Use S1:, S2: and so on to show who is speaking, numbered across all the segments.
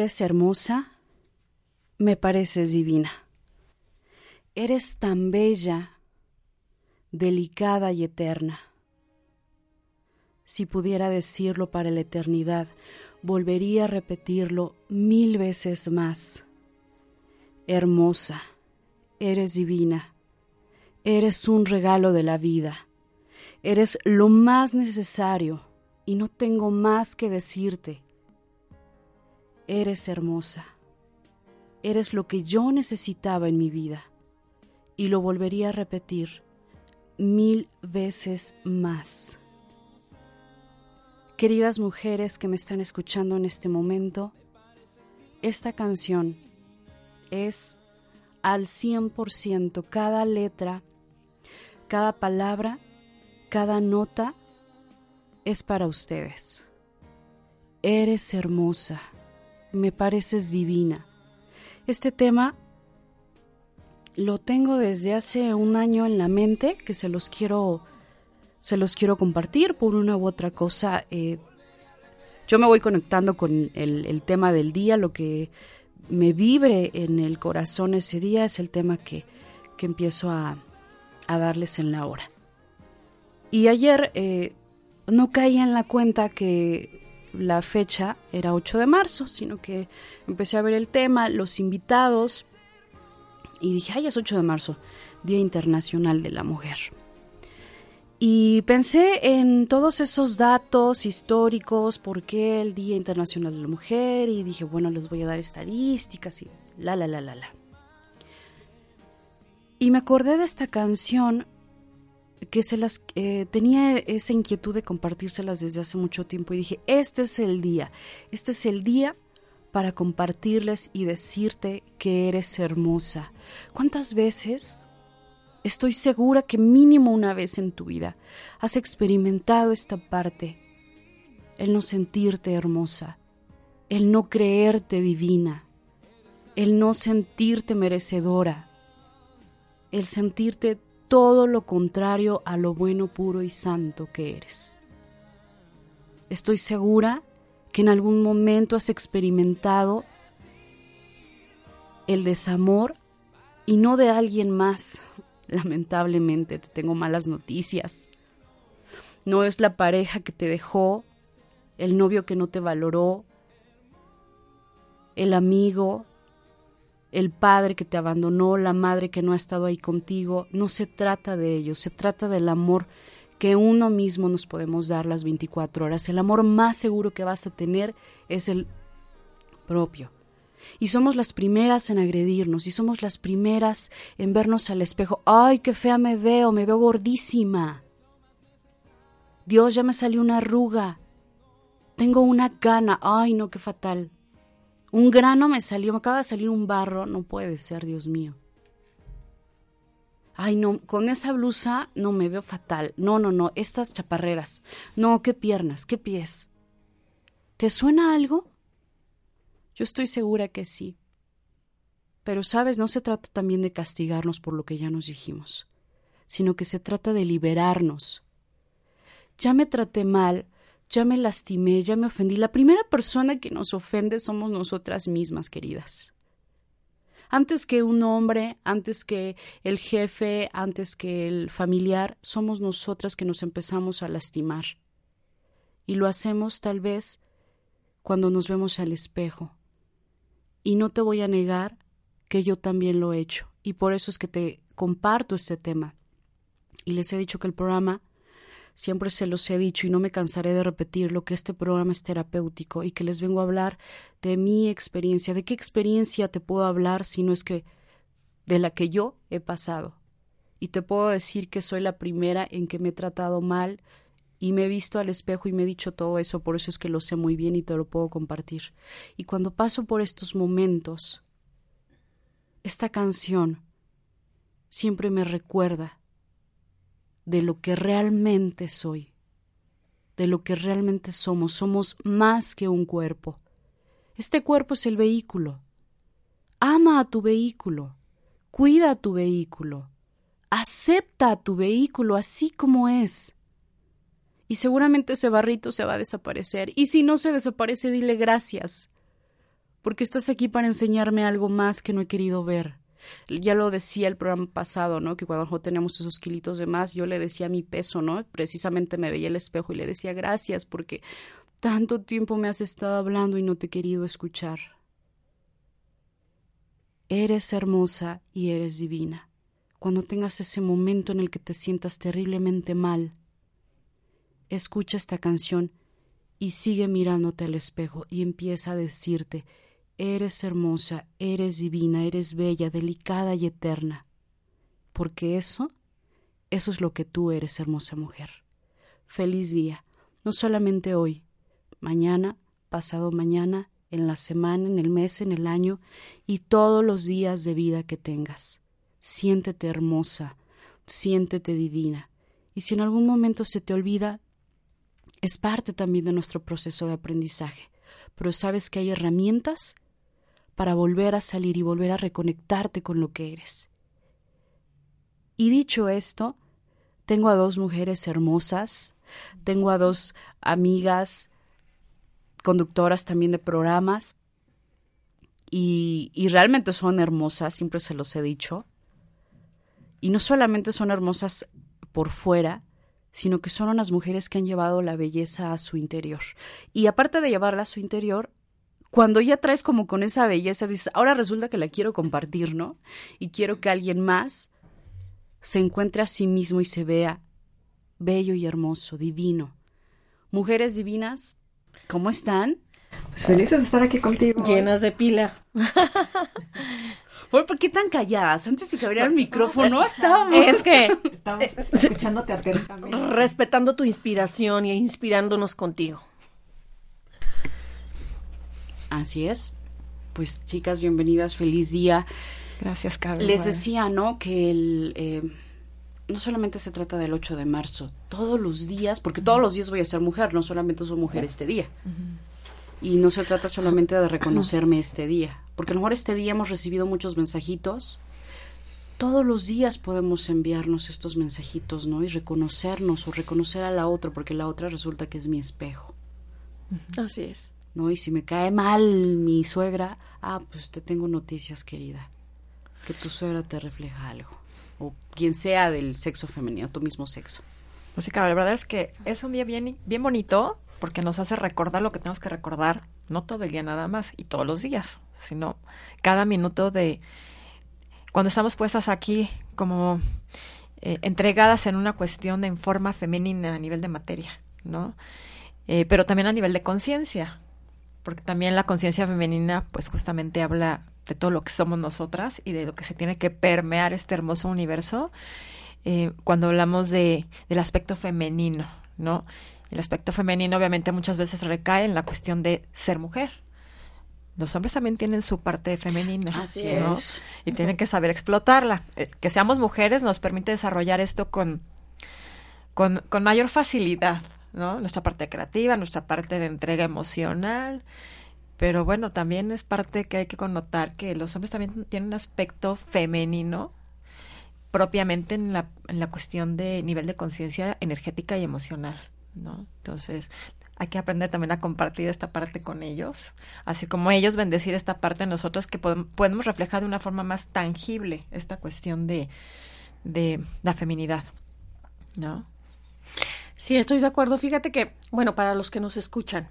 S1: Eres hermosa, me pareces divina. Eres tan bella, delicada y eterna. Si pudiera decirlo para la eternidad,
S2: volvería a repetirlo mil veces más. Hermosa, eres divina, eres un regalo de la vida, eres lo más necesario y no tengo más que decirte. Eres hermosa. Eres lo que yo necesitaba en mi vida. Y lo volvería a repetir mil veces más. Queridas mujeres que me están escuchando en este momento, esta canción es al 100% cada letra, cada palabra, cada nota es para ustedes. Eres hermosa me pareces divina. Este tema lo tengo desde hace un año en la mente que se los quiero se los quiero compartir por una u otra cosa. eh, yo me voy conectando con el, tema del día, lo que me vibre en el corazón ese día es el tema que, empiezo a, darles en la hora. Y ayer eh, no caí en la cuenta que la fecha era 8 de marzo, sino que empecé a ver el tema, los invitados, y dije, ay, es 8 de marzo, Día Internacional de la Mujer. Y pensé en todos esos datos históricos, por qué el Día Internacional de la Mujer, y dije, bueno, les voy a dar estadísticas y la, la, la, la, la. Y me acordé de esta canción que se las eh, tenía esa inquietud de compartírselas desde hace mucho tiempo y dije, este es el día, este es el día para compartirles y decirte que eres hermosa. ¿Cuántas veces Estoy segura que mínimo una vez en tu vida has experimentado esta parte, el no sentirte hermosa, el no creerte divina, el no sentirte merecedora, el sentirte todo lo contrario a lo bueno, puro y santo que eres. Estoy segura que en algún momento has experimentado el desamor y no de alguien más, lamentablemente te tengo malas noticias. No es la pareja que te dejó, el novio que no te valoró, el amigo, el padre que te abandonó, la madre que no ha estado ahí contigo. No se trata de ello, se trata del amor que uno mismo nos podemos dar las 24 horas. El amor más seguro que vas a tener es el propio. Y somos las primeras en agredirnos y somos las primeras en vernos al espejo. ¡Ay, qué fea me veo! Me veo gordísima. Dios, ya me salió una arruga. Tengo una cana. ¡Ay, no, qué fatal! Un grano me salió, me acaba de salir un barro. No puede ser, Dios mío. Ay, no, con esa blusa no me veo fatal. No, no, no, estas chaparreras. No, qué piernas, qué pies. ¿Te suena algo? Yo estoy segura que sí. Pero, sabes, no se trata también de castigarnos por lo que ya nos dijimos, sino que se trata de liberarnos. Ya me traté mal, ya me lastimé, ya me ofendí. La primera persona que nos ofende somos nosotras mismas, queridas. Antes que un hombre, antes que el jefe, antes que el familiar, somos nosotras que nos empezamos a lastimar. Y lo hacemos tal vez cuando nos vemos al espejo, y no te voy a negar que yo también lo he hecho. Y por eso es que te comparto este tema. Y les he dicho que el programa, siempre se los he dicho y no me cansaré de repetirlo, que este programa es terapéutico y que les vengo a hablar de mi experiencia. ¿De qué experiencia te puedo hablar si no es que de la que yo he pasado? Y te puedo decir que soy la primera en que me he tratado mal, y me he visto al espejo y me he dicho todo eso, por eso es que lo sé muy bien y te lo puedo compartir. Y cuando paso por estos momentos, esta canción siempre me recuerda de lo que realmente soy, de lo que realmente somos. Somos más que un cuerpo. Este cuerpo es el vehículo. Ama a tu vehículo, cuida a tu vehículo, acepta a tu vehículo así como es y seguramente ese barrito se va a desaparecer. Y si no se desaparece, dile gracias, porque estás aquí para enseñarme algo más que no he querido ver. Ya lo decía el programa pasado, ¿no? Que cuando teníamos esos kilitos de más, yo le decía mi peso, ¿no? Precisamente me veía el espejo y le decía gracias porque tanto tiempo me has estado hablando y no te he querido escuchar. Eres hermosa y eres divina. Cuando tengas ese momento en el que te sientas terriblemente mal, escucha esta canción y sigue mirándote al espejo y empieza a decirte, eres hermosa, eres divina, eres bella, delicada y eterna. Porque eso, eso es lo que tú eres, hermosa mujer. Feliz día, no solamente hoy, mañana, pasado mañana, en la semana, en el mes, en el año y todos los días de vida que tengas. Siéntete hermosa, siéntete divina. Y si en algún momento se te olvida, es parte también de nuestro proceso de aprendizaje, pero sabes que hay herramientas para volver a salir y volver a reconectarte con lo que eres. Y dicho esto, tengo a dos mujeres hermosas, tengo a dos amigas conductoras también de programas y, realmente son hermosas, siempre se los he dicho. Y no solamente son hermosas por fuera, sino que son unas mujeres que han llevado la belleza a su interior. Y aparte de llevarla a su interior, cuando ya traes como con esa belleza, dices, ahora resulta que la quiero compartir, ¿no? Y quiero que alguien más se encuentre a sí mismo y se vea bello y hermoso, divino. Mujeres divinas, ¿cómo están?
S3: Pues felices de estar aquí contigo.
S4: Llenas de pila.
S2: ¿Por qué tan calladas? Antes de que abriera el micrófono estábamos.
S4: Es que
S3: Estamos escuchándote atentamente.
S4: respetando tu inspiración y inspirándonos contigo.
S2: Así es. Pues chicas, bienvenidas, feliz día.
S3: Gracias, Carlos.
S2: Les decía, ¿no? Que el, eh, no solamente se trata del 8 de marzo, todos los días, porque todos los días voy a ser mujer, no solamente soy mujer este día. Y no se trata solamente de reconocerme este día, porque a lo mejor este día hemos recibido muchos mensajitos. Todos los días podemos enviarnos estos mensajitos, ¿no? Y reconocernos o reconocer a la otra, porque la otra resulta que es mi espejo.
S4: Así es.
S2: ¿No? Y si me cae mal mi suegra, ah, pues te tengo noticias, querida. Que tu suegra te refleja algo. O quien sea del sexo femenino, tu mismo sexo.
S3: Pues sí, Carol, la verdad es que es un día bien, bien bonito porque nos hace recordar lo que tenemos que recordar, no todo el día nada más y todos los días, sino cada minuto de cuando estamos puestas aquí como eh, entregadas en una cuestión en forma femenina a nivel de materia, ¿no? Eh, pero también a nivel de conciencia, porque también la conciencia femenina pues justamente habla de todo lo que somos nosotras y de lo que se tiene que permear este hermoso universo eh, cuando hablamos de, del aspecto femenino, ¿no? El aspecto femenino obviamente muchas veces recae en la cuestión de ser mujer. Los hombres también tienen su parte femenina,
S2: Así
S3: ¿no?
S2: es.
S3: Y tienen que saber explotarla. Eh, Que seamos mujeres nos permite desarrollar esto con, con, con mayor facilidad, ¿no? Nuestra parte creativa, nuestra parte de entrega emocional. Pero bueno, también es parte que hay que connotar que los hombres también tienen un aspecto femenino propiamente en la, en la cuestión de nivel de conciencia energética y emocional, ¿no? Entonces, hay que aprender también a compartir esta parte con ellos, así como ellos bendecir esta parte de nosotros que podem- podemos reflejar de una forma más tangible esta cuestión de, de la feminidad, ¿no?
S4: Sí, estoy de acuerdo. Fíjate que, bueno, para los que nos escuchan,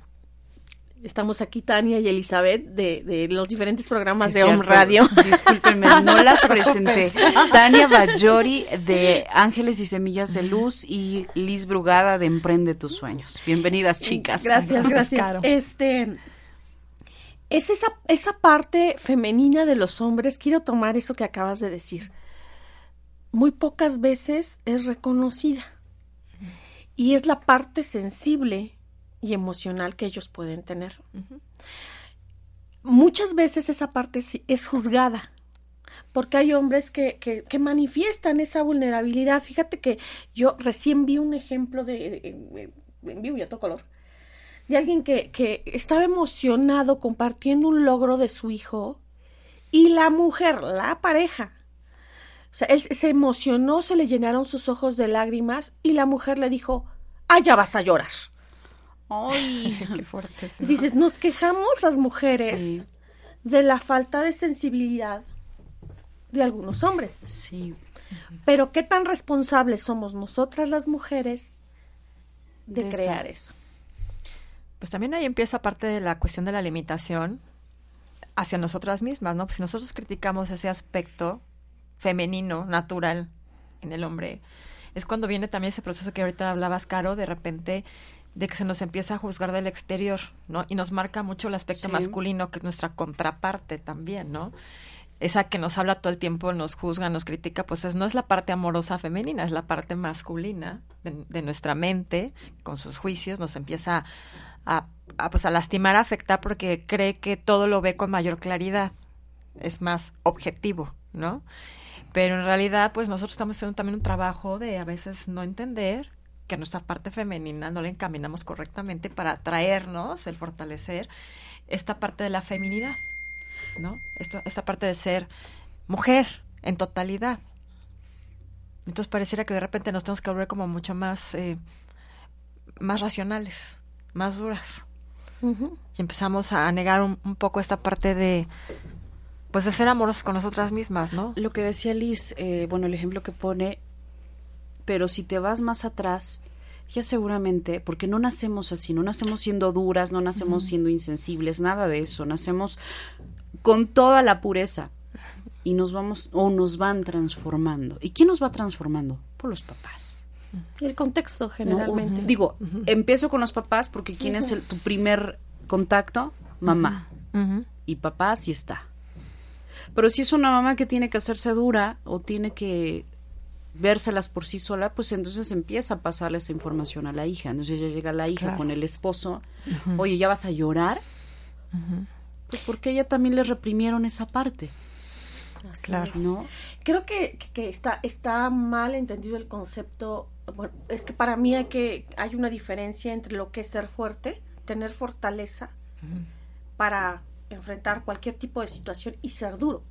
S4: estamos aquí Tania y Elizabeth de, de los diferentes programas
S2: Sí,
S4: de Home. Radio.
S2: Discúlpenme, no las presenté. Tania Bajori de Ángeles y Semillas de Luz y Liz Brugada de Emprende tus sueños. Bienvenidas, chicas.
S4: Gracias, gracias.
S3: Caro.
S4: Este es esa, esa parte femenina de los hombres. Quiero tomar eso que acabas de decir. Muy pocas veces es reconocida. Y es la parte sensible y emocional que ellos pueden tener. Muchas veces esa parte sí es juzgada. Porque hay hombres que, que, que manifiestan esa vulnerabilidad. Fíjate que yo recién vi un ejemplo de, de- en vivo y a todo color de alguien que, que estaba emocionado compartiendo un logro de su hijo y la mujer, la pareja, o sea, él se emocionó, se le llenaron sus ojos de lágrimas y la mujer le dijo, ah, ya vas a llorar.
S2: Ay,
S3: Qué fuerte.
S4: Dices, nos quejamos las mujeres
S2: Sí.
S4: de la falta de sensibilidad de algunos hombres.
S2: sí.
S4: Pero qué tan responsables somos nosotras las mujeres de,
S2: De
S4: crear
S2: eso.
S4: eso.
S3: Pues también ahí empieza parte de la cuestión de la limitación hacia nosotras mismas, ¿no? Pues si nosotros criticamos ese aspecto femenino, natural en el hombre, es cuando viene también ese proceso que ahorita hablabas, Caro, de repente de que se nos empieza a juzgar del exterior, ¿no? Y nos marca mucho el aspecto
S2: Sí.
S3: masculino, que es nuestra contraparte también, ¿no? Esa que nos habla todo el tiempo, nos juzga, nos critica, pues es, no es la parte amorosa femenina, es la parte masculina de, de nuestra mente, con sus juicios, nos empieza a, a, pues a lastimar, a afectar, porque cree que todo lo ve con mayor claridad, es más objetivo, ¿no? Pero en realidad, pues nosotros estamos haciendo también un trabajo de a veces no entender que nuestra parte femenina no la encaminamos correctamente para traernos el fortalecer esta parte de la feminidad, ¿no? Esto, esta parte de ser mujer en totalidad. Entonces pareciera que de repente nos tenemos que volver como mucho más, eh, más racionales, más duras. Y empezamos a negar un, un poco esta parte de, pues de ser amorosos con nosotras mismas, ¿no?
S2: Lo que decía Liz, eh, bueno, el ejemplo que pone, pero si te vas más atrás, ya seguramente, porque no nacemos así, no nacemos siendo duras, no nacemos siendo insensibles, nada de eso, nacemos con toda la pureza y nos vamos o nos van transformando. ¿Y quién nos va transformando? Por los papás.
S4: Y el contexto
S2: ¿no?
S4: generalmente.
S2: Digo, empiezo con los papás porque ¿quién es el, tu primer contacto? Mamá. Y papá sí está. Pero si es una mamá que tiene que hacerse dura o tiene que vérselas por sí sola, pues entonces empieza a pasarle esa información a la hija. Entonces ya llega la hija
S3: Claro.
S2: con el esposo, oye, ¿ya vas a llorar? Pues porque ella también le reprimieron esa parte,
S4: Así
S3: Claro.
S4: es.
S2: ¿no?
S4: Creo que, que- que está, está mal entendido el concepto. Bueno, es que para mí hay que hay una diferencia entre lo que es ser fuerte, tener fortaleza para enfrentar cualquier tipo de situación y ser duro.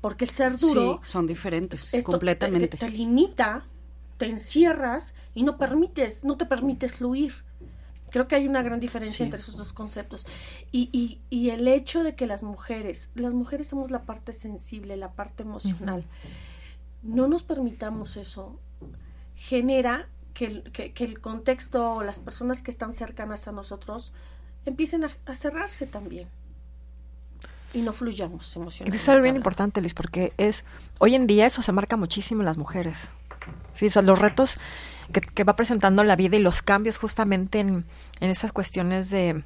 S4: Porque el ser duro
S2: sí, son diferentes,
S4: esto
S2: completamente.
S4: Te, te- te limita, te encierras y no permites, no te permites fluir. Creo que hay una gran diferencia
S2: Sí.
S4: entre esos dos conceptos. Y, y, y el hecho de que las mujeres, las mujeres somos la parte sensible, la parte emocional, no nos permitamos eso, genera que el, que, que el contexto o las personas que están cercanas a nosotros empiecen a, a cerrarse también. Y no fluyamos
S3: Y
S4: emocionalmente.
S3: dices algo bien importante, Liz, porque es, hoy en día eso se marca muchísimo en las mujeres. Sí, son los retos que, que va presentando la vida y los cambios justamente en, en estas cuestiones de,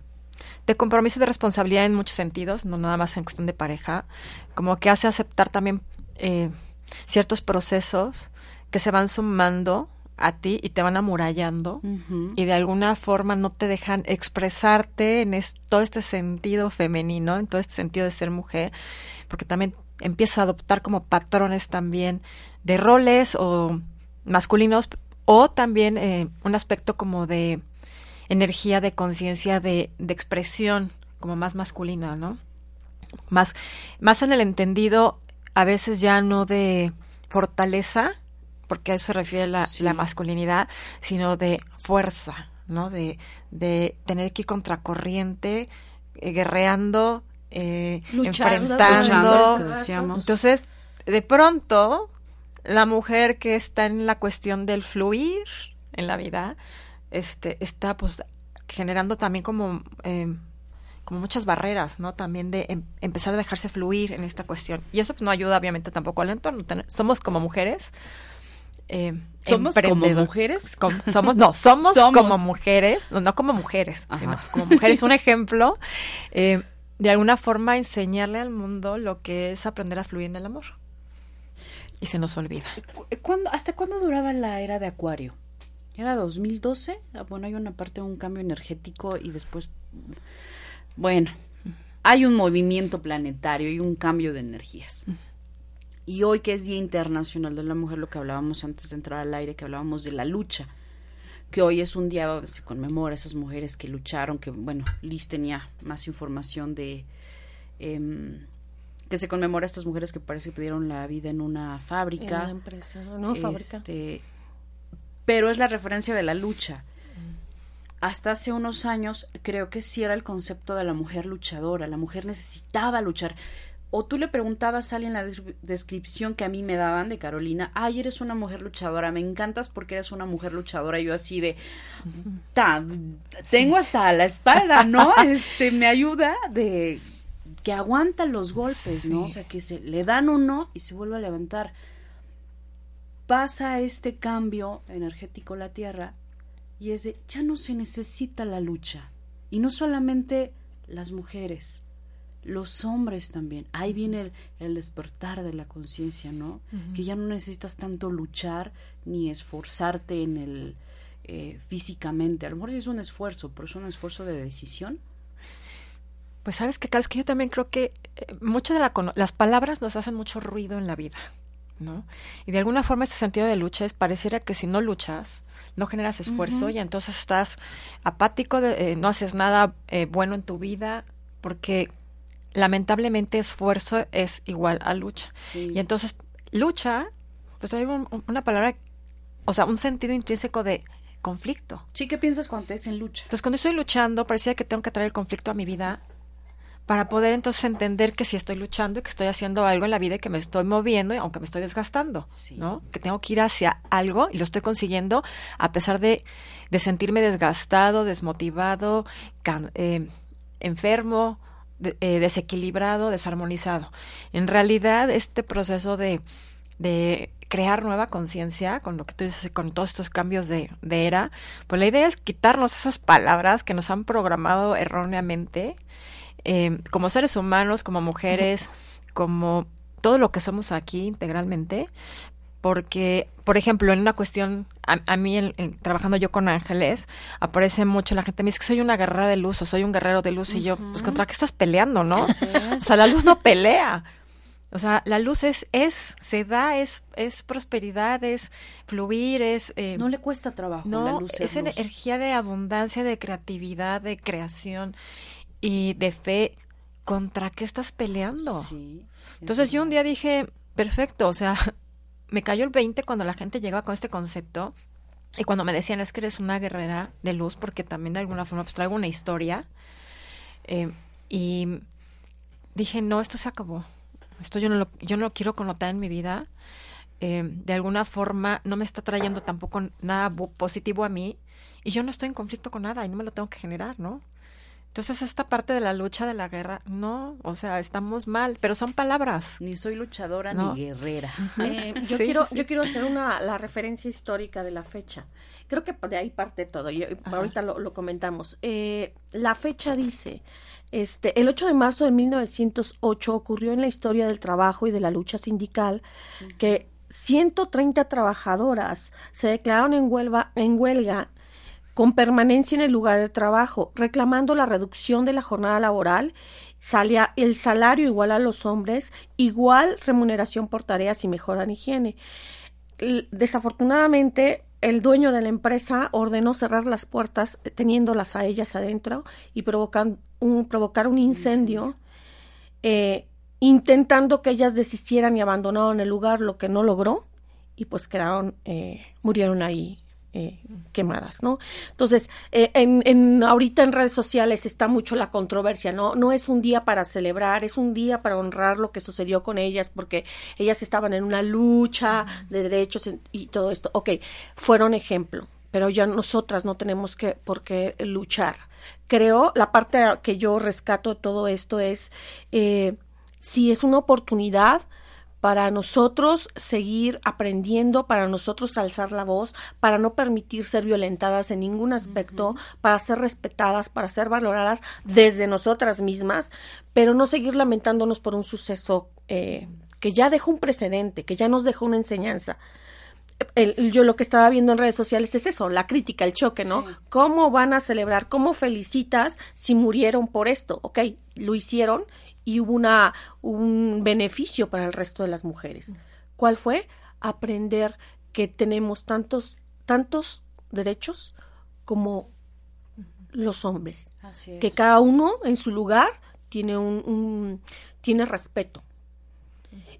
S3: de compromiso y de responsabilidad en muchos sentidos, no nada más en cuestión de pareja, como que hace aceptar también eh, ciertos procesos que se van sumando a ti y te van amurallando y de alguna forma no te dejan expresarte en es- todo este sentido femenino, en todo este sentido de ser mujer, porque también empiezas a adoptar como patrones también de roles o masculinos o también eh, un aspecto como de energía de conciencia de, de expresión como más masculina, ¿no? Más, más en el entendido a veces ya no de fortaleza, porque a eso se refiere la,
S2: Sí.
S3: la masculinidad, sino de fuerza, ¿no? De, de tener que ir contracorriente, eh, guerreando, eh,
S4: Luchando,
S2: Luchando,
S3: enfrentando.
S2: decíamos.
S3: Entonces, de pronto, la mujer que está en la cuestión del fluir en la vida, este, está pues generando también como, eh, como muchas barreras, ¿no? También de em- empezar a dejarse fluir en esta cuestión. Y eso pues, no ayuda obviamente tampoco al entorno. Ten- somos como mujeres. Eh,
S2: Somos como mujeres.
S3: somos, no, somos,
S2: Somos.
S3: como mujeres, no, no como mujeres,
S2: Ajá.
S3: sino como mujeres. Un ejemplo, eh, de alguna forma enseñarle al mundo lo que es aprender a fluir en el amor. Y se nos olvida.
S2: Cu- ¿Cuándo- ¿Hasta cuándo duraba la era de Acuario? ¿Era 2012? Ah, Bueno, hay una parte de un cambio energético y después... Bueno, hay un movimiento planetario y un cambio de energías. Y hoy que es Día Internacional de la Mujer, lo que hablábamos antes de entrar al aire, que hablábamos de la lucha, que hoy es un día donde se conmemora a esas mujeres que lucharon, que bueno, Liz tenía más información de... em, que se conmemora a estas mujeres que parece que perdieron la vida en una
S4: En
S2: fábrica.
S4: la empresa, no fábrica.
S2: Este, pero es la referencia de la lucha. Hasta hace unos años creo que sí era el concepto de la mujer luchadora, la mujer necesitaba luchar. O tú le preguntabas a alguien en la des- descripción que a mí me daban de Carolina, ay, eres una mujer luchadora, me encantas porque eres una mujer luchadora. Y yo así de, "Ta, tengo hasta la espalda, ¿no? Este, me ayuda de que aguanta los golpes, ¿no? O sea, que se le dan uno y se vuelve a levantar pasa este cambio energético en la Tierra y es de, ya no se necesita la lucha. Y no solamente las mujeres, los hombres también. Ahí viene el, el despertar de la conciencia, ¿no? Que ya no necesitas tanto luchar ni esforzarte en el eh, físicamente. A lo mejor sí es un esfuerzo, pero es un esfuerzo de decisión.
S3: Pues sabes que, Carlos, que yo también creo que eh, mucho de la las palabras nos hacen mucho ruido en la vida, ¿no? Y de alguna forma este sentido de lucha es pareciera que si no luchas, no generas esfuerzo y entonces estás apático, de- eh, no haces nada eh, bueno en tu vida, porque lamentablemente esfuerzo es igual a lucha.
S2: Sí.
S3: Y entonces, lucha, pues trae un- un- una palabra, o sea, un sentido intrínseco de conflicto.
S2: Sí, ¿qué piensas cuando te en lucha?
S3: Entonces, cuando estoy luchando, parecía que tengo que traer el conflicto a mi vida para poder entonces entender que si estoy luchando y que estoy haciendo algo en la vida y que me estoy moviendo, aunque me estoy desgastando,
S2: Sí.
S3: ¿no? Que tengo que ir hacia algo y lo estoy consiguiendo a pesar de, de sentirme desgastado, desmotivado, can- eh, enfermo, de- eh, desequilibrado, desarmonizado. En realidad, este proceso de, de crear nueva conciencia, con lo que tú dices, con todos estos cambios de, de era, pues la idea es quitarnos esas palabras que nos han programado erróneamente, eh, como seres humanos, como mujeres, como todo lo que somos aquí integralmente, porque, por ejemplo, en una cuestión, a, a mí, en- en- trabajando yo con ángeles, aparece mucho la gente me dice que soy una guerrera de luz o soy un guerrero de luz, y yo, pues, ¿contra qué estás peleando, no?
S2: Es.
S3: O sea, la luz no pelea. O sea, la luz es, es, se da, es, es prosperidad, es fluir, es... eh,
S2: No le cuesta trabajo
S3: no,
S2: la luz.
S3: es
S2: luz.
S3: energía de abundancia, de creatividad, de creación y de fe. ¿Contra qué estás peleando?
S2: Sí, es
S3: Entonces yo un día dije, perfecto, o sea, me cayó el 20 cuando la gente llegaba con este concepto y cuando me decían es que eres una guerrera de luz porque también de alguna forma pues traigo una historia eh, y dije, no, esto se acabó. Esto yo no lo, yo no quiero connotar en mi vida. Eh, de alguna forma no me está trayendo tampoco nada positivo a mí y yo no estoy en conflicto con nada y no me lo tengo que generar, ¿no? Entonces esta parte de la lucha, de la guerra, no, o sea, estamos mal, pero son palabras.
S2: Ni soy luchadora
S3: No.
S2: ni guerrera.
S4: Eh, yo
S3: Sí,
S4: quiero
S3: sí,
S4: yo quiero hacer una la referencia histórica de la fecha creo que de ahí parte todo y ahorita lo, lo comentamos Eh, la fecha dice este el 8 de marzo de 1908 ocurrió en la historia del trabajo y de la lucha sindical que 130 trabajadoras se declararon en huelga en huelga con permanencia en el lugar de trabajo, reclamando la reducción de la jornada laboral, el salario igual a los hombres, igual remuneración por tareas y mejora en higiene. Desafortunadamente, el dueño de la empresa ordenó cerrar las puertas eh, teniéndolas a ellas adentro y provocan un, provocar un incendio, eh, intentando que ellas desistieran y abandonaron el lugar, lo que no logró, y pues quedaron, eh, murieron ahí eh, quemadas, ¿no? Entonces, eh, en, en, ahorita en redes sociales está mucho la controversia, ¿no? No es un día para celebrar, es un día para honrar lo que sucedió con ellas, porque ellas estaban en una lucha de derechos y todo esto. Ok, fueron ejemplo, pero ya nosotras no tenemos que por qué luchar. Creo, la parte que yo rescato de todo esto es, eh, si es una oportunidad para nosotros seguir aprendiendo, para nosotros alzar la voz, para no permitir ser violentadas en ningún aspecto, para ser respetadas, para ser valoradas desde nosotras mismas, pero no seguir lamentándonos por un suceso eh, que ya dejó un precedente, que ya nos dejó una enseñanza. El- el- yo lo que estaba viendo en redes sociales es eso, la crítica, el choque, ¿no?
S2: Sí.
S4: ¿Cómo van a celebrar? ¿Cómo felicitas si murieron por esto? Ok, lo hicieron y hubo una, un beneficio para el resto de las mujeres. ¿Cuál fue? Aprender que tenemos tantos, tantos derechos como los hombres.
S2: Así es.
S4: Que cada uno en su lugar tiene un, un- tiene respeto.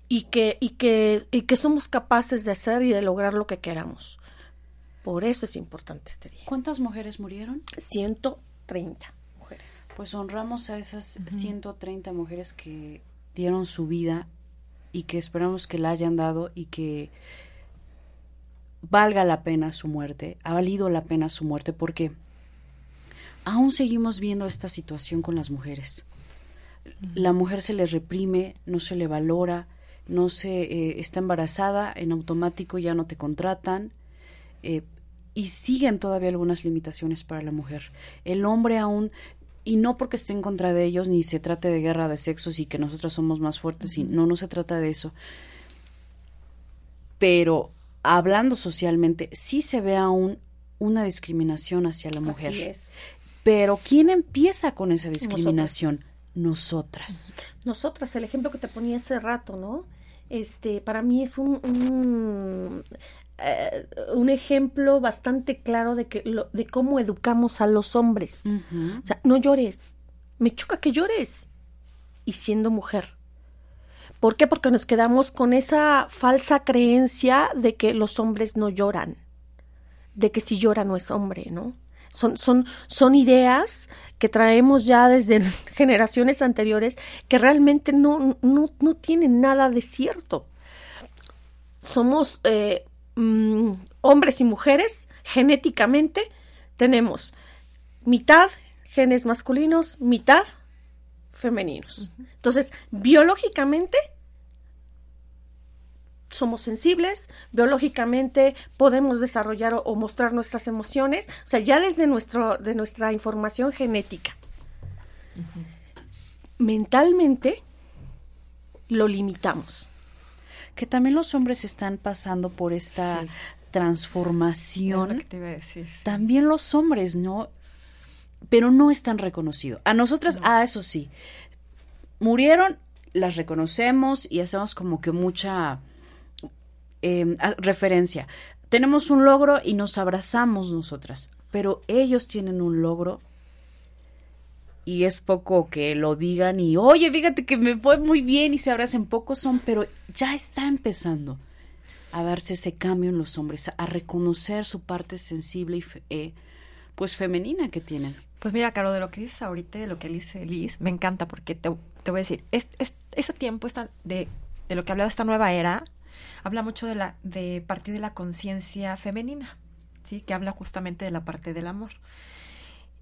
S4: Y que, y que, y que somos capaces de hacer y de lograr lo que queramos. Por eso es importante este día.
S2: ¿Cuántas mujeres murieron?
S4: 130 mujeres.
S2: Pues honramos a esas 130 mujeres que dieron su vida y que esperamos que la hayan dado y que valga la pena su muerte, ha valido la pena su muerte porque aún seguimos viendo esta situación con las mujeres. La mujer se le reprime, no se le valora, no se eh, está embarazada, en automático ya no te contratan, eh, y siguen todavía algunas limitaciones para la mujer. El hombre aún, y no porque esté en contra de ellos, ni se trate de guerra de sexos y que nosotros somos más fuertes, y no, no se trata de eso. Pero hablando socialmente, sí se ve aún una discriminación hacia la mujer.
S4: Así es.
S2: Pero ¿quién empieza con esa discriminación? Nosotras.
S4: Nosotras, el ejemplo que te ponía hace rato, ¿no? Este, para mí es un, un, eh, un ejemplo bastante claro de que lo- de cómo educamos a los hombres. O sea, no llores. Me choca que llores. Y siendo mujer. ¿Por qué? Porque nos quedamos con esa falsa creencia de que los hombres no lloran. de que si llora no es hombre, ¿no? Son, son, son ideas que traemos ya desde generaciones anteriores que realmente no, no, no tienen nada de cierto. Somos eh, mm, hombres y mujeres genéticamente, tenemos mitad genes masculinos, mitad femeninos. Entonces, biológicamente somos sensibles, biológicamente podemos desarrollar o, o, mostrar nuestras emociones, o sea, ya desde nuestro, de nuestra información genética. Uh -huh. Mentalmente lo limitamos.
S2: Que también los hombres están pasando por esta sí. transformación.
S3: Es lo que te iba a decir, sí.
S2: También los hombres, ¿no? Pero no están reconocidos. A nosotras, no. ah, eso sí, murieron, las reconocemos y hacemos como que mucha eh, referencia. Tenemos un logro y nos abrazamos nosotras, pero ellos tienen un logro y es poco que lo digan y, oye, fíjate que me fue muy bien y se abracen, pocos son, pero ya está empezando a darse ese cambio en los hombres, a, reconocer su parte sensible y fe, eh, pues femenina que tienen.
S3: Pues mira, Caro, de lo que dices ahorita, de lo que dice Liz, me encanta porque te, te voy a decir, es, es, ese tiempo está de, de lo que habla de esta nueva era, habla mucho de la de partir de la conciencia femenina, ¿sí? Que habla justamente de la parte del amor.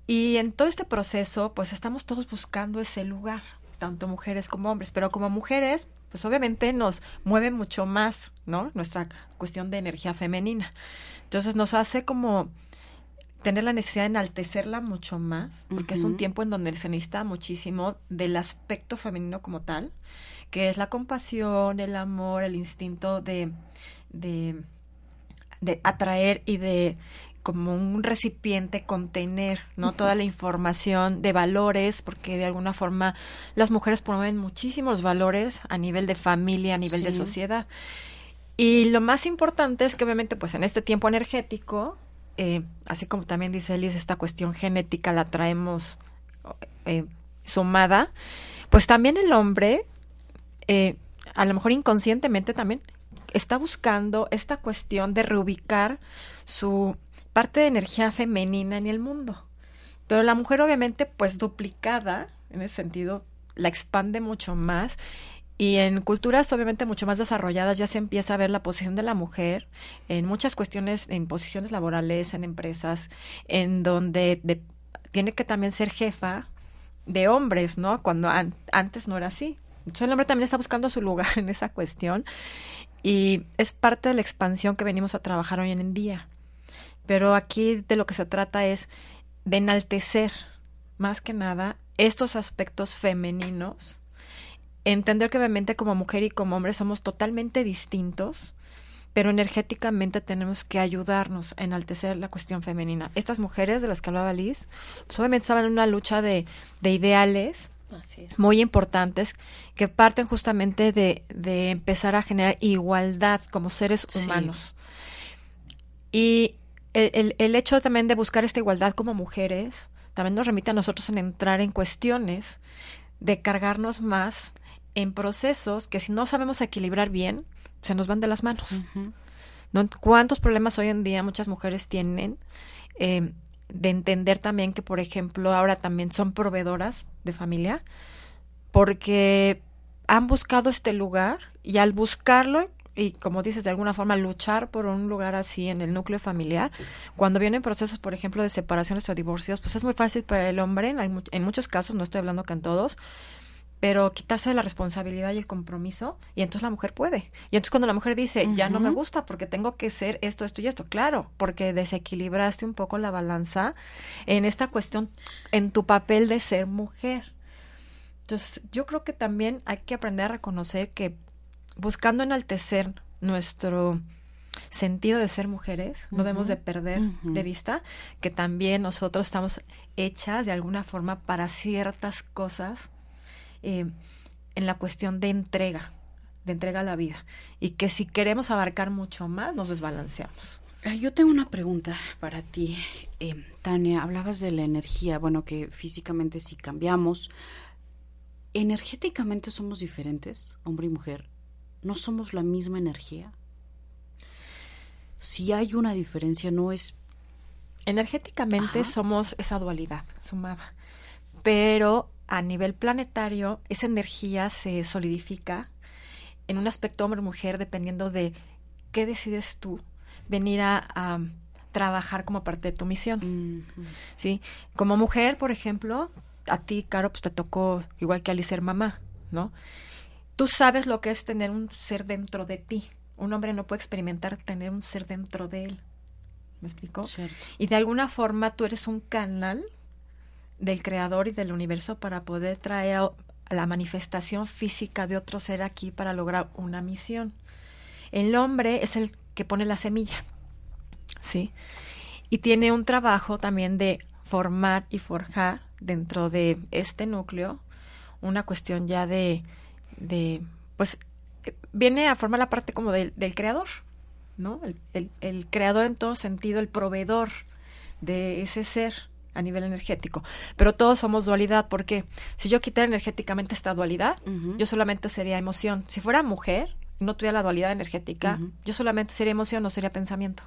S3: Y en todo este proceso, pues estamos todos buscando ese lugar, tanto mujeres como hombres, pero como mujeres, pues obviamente nos mueve mucho más, ¿no? Nuestra cuestión de energía femenina. Entonces nos hace como tener la necesidad de enaltecerla mucho más, porque uh -huh. es un tiempo en donde se necesita muchísimo del aspecto femenino como tal, que es la compasión, el amor, el instinto de, de, de atraer y de como un recipiente contener no uh -huh. toda la información de valores porque de alguna forma las mujeres promueven muchísimos valores a nivel de familia a nivel sí. de sociedad y lo más importante es que obviamente pues en este tiempo energético eh, así como también dice Elis esta cuestión genética la traemos eh, sumada pues también el hombre eh, a lo mejor inconscientemente también está buscando esta cuestión de reubicar su parte de energía femenina en el mundo. Pero la mujer obviamente pues duplicada, en ese sentido, la expande mucho más y en culturas obviamente mucho más desarrolladas ya se empieza a ver la posición de la mujer en muchas cuestiones, en posiciones laborales, en empresas, en donde de, tiene que también ser jefa de hombres, ¿no? Cuando an antes no era así. Entonces el hombre también está buscando su lugar en esa cuestión y es parte de la expansión que venimos a trabajar hoy en día. Pero aquí de lo que se trata es de enaltecer más que nada estos aspectos femeninos, entender que obviamente como mujer y como hombre somos totalmente distintos, pero energéticamente tenemos que ayudarnos a enaltecer la cuestión femenina. Estas mujeres de las que hablaba Liz, pues obviamente estaban en una lucha de, de ideales, muy importantes que parten justamente de, de, empezar a generar igualdad como seres humanos. Sí. Y el, el, el, hecho también de buscar esta igualdad como mujeres también nos remite a nosotros en entrar en cuestiones de cargarnos más en procesos que si no sabemos equilibrar bien, se nos van de las manos. Uh -huh. ¿No? ¿Cuántos problemas hoy en día muchas mujeres tienen? Eh, de entender también que, por ejemplo, ahora también son proveedoras de familia, porque han buscado este lugar y al buscarlo y como dices, de alguna forma luchar por un lugar así en el núcleo familiar, cuando vienen procesos, por ejemplo, de separaciones o divorcios, pues es muy fácil para el hombre, en, en muchos casos, no estoy hablando que en todos, pero quitarse la responsabilidad y el compromiso, y entonces la mujer puede. Y entonces cuando la mujer dice, uh -huh. ya no me gusta porque tengo que ser esto, esto y esto, claro, porque desequilibraste un poco la balanza en esta cuestión, en tu papel de ser mujer. Entonces, yo creo que también hay que aprender a reconocer que buscando enaltecer nuestro sentido de ser mujeres, uh -huh. no debemos de perder uh -huh. de vista que también nosotros estamos hechas de alguna forma para ciertas cosas eh, en la cuestión de entrega, de entrega a la vida, y que si queremos abarcar mucho más, nos desbalanceamos.
S2: Yo tengo una pregunta para ti, eh, Tania. Hablabas de la energía, bueno, que físicamente si cambiamos, energéticamente somos diferentes, hombre y mujer. No somos la misma energía. Si hay una diferencia, no es
S3: Energéticamente
S2: Ajá.
S3: somos esa dualidad sumada, pero a nivel planetario esa energía se solidifica en un aspecto hombre-mujer dependiendo de qué decides tú venir a, a trabajar como parte de tu misión. ¿sí? Como mujer, por ejemplo, a ti, Caro, pues te tocó, igual que a Ali, ser mamá, ¿no? Tú sabes lo que es tener un ser dentro de ti. Un hombre no puede experimentar tener un ser dentro de él. ¿Me explico?
S2: Cierto.
S3: Y de alguna forma tú eres un canal del creador y del universo para poder traer a a la manifestación física de otro ser aquí para lograr una misión. El hombre es el que pone la semilla, ¿sí? Y tiene un trabajo también de formar y forjar dentro de este núcleo una cuestión ya de, de pues, viene a formar la parte como del, del creador, ¿no? El, el- el creador en todo sentido, el proveedor de ese ser a nivel energético. Pero todos somos dualidad, porque si yo quitara energéticamente esta dualidad, yo solamente sería emoción. Si fuera mujer y no tuviera la dualidad energética, yo solamente sería emoción, no sería pensamiento.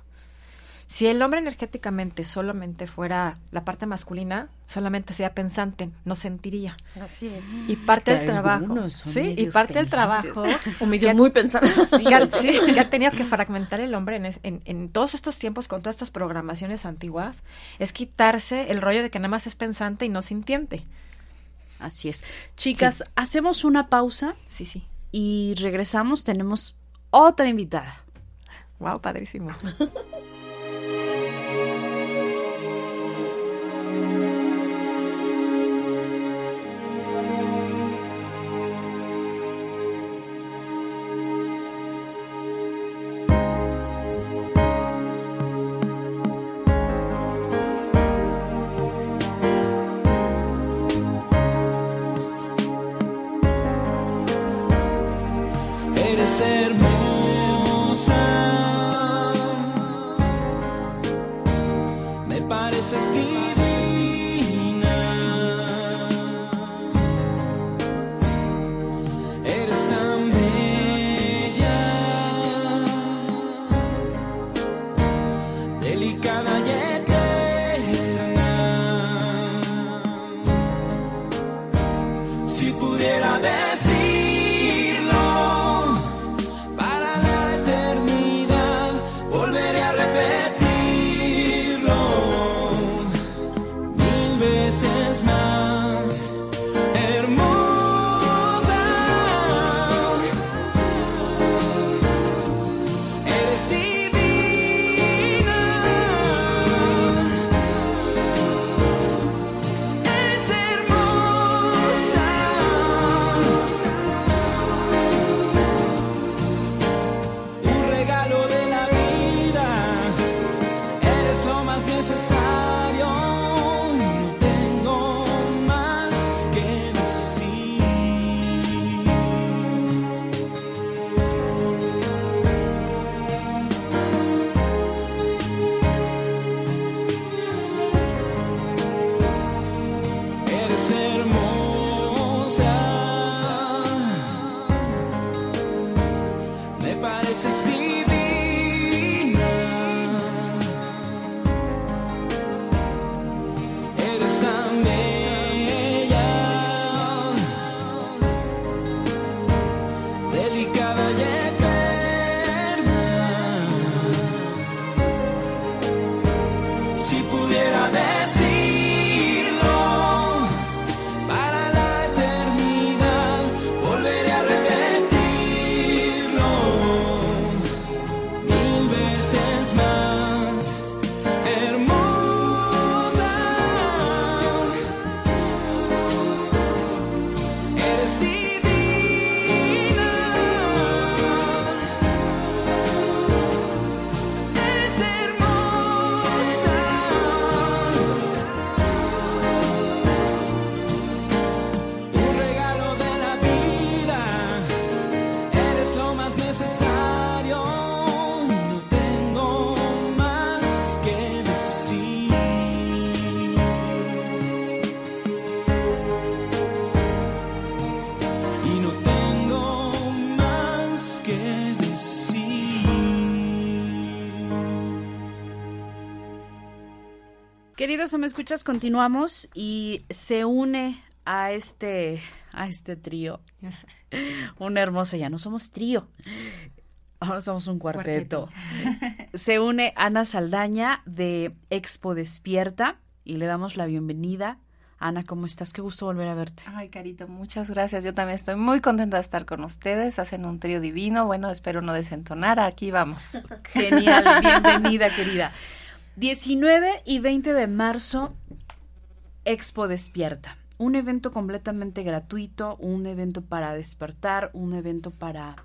S3: Si el hombre energéticamente solamente fuera la parte masculina, solamente sería pensante, no sentiría.
S4: Así es.
S3: Y parte del trabajo,
S2: algunos son
S3: sí, y parte del trabajo
S4: medios muy pensantes.
S3: que, ha, sí, tenido que fragmentar el hombre en, es- en- en todos estos tiempos con todas estas programaciones antiguas, es quitarse el rollo de que nada más es pensante y no sintiente.
S2: Así es. Chicas, hacemos una pausa
S3: Sí, sí.
S2: y regresamos. Tenemos otra invitada.
S3: Wow, padrísimo.
S2: o me escuchas? Continuamos y se une a este, a este trío. Una hermosa, ya no somos trío. Ahora somos un cuarteto. Se une Ana Saldaña de Expo Despierta y le damos la bienvenida. Ana, ¿cómo estás? Qué gusto volver a verte.
S5: Ay, Carito, muchas gracias. Yo también estoy muy contenta de estar con ustedes. Hacen un trío divino. Bueno, espero no desentonar. Aquí vamos.
S2: Genial, bienvenida, querida. 19 y 20 de marzo, Expo Despierta. Un evento completamente gratuito, un evento para despertar, un evento para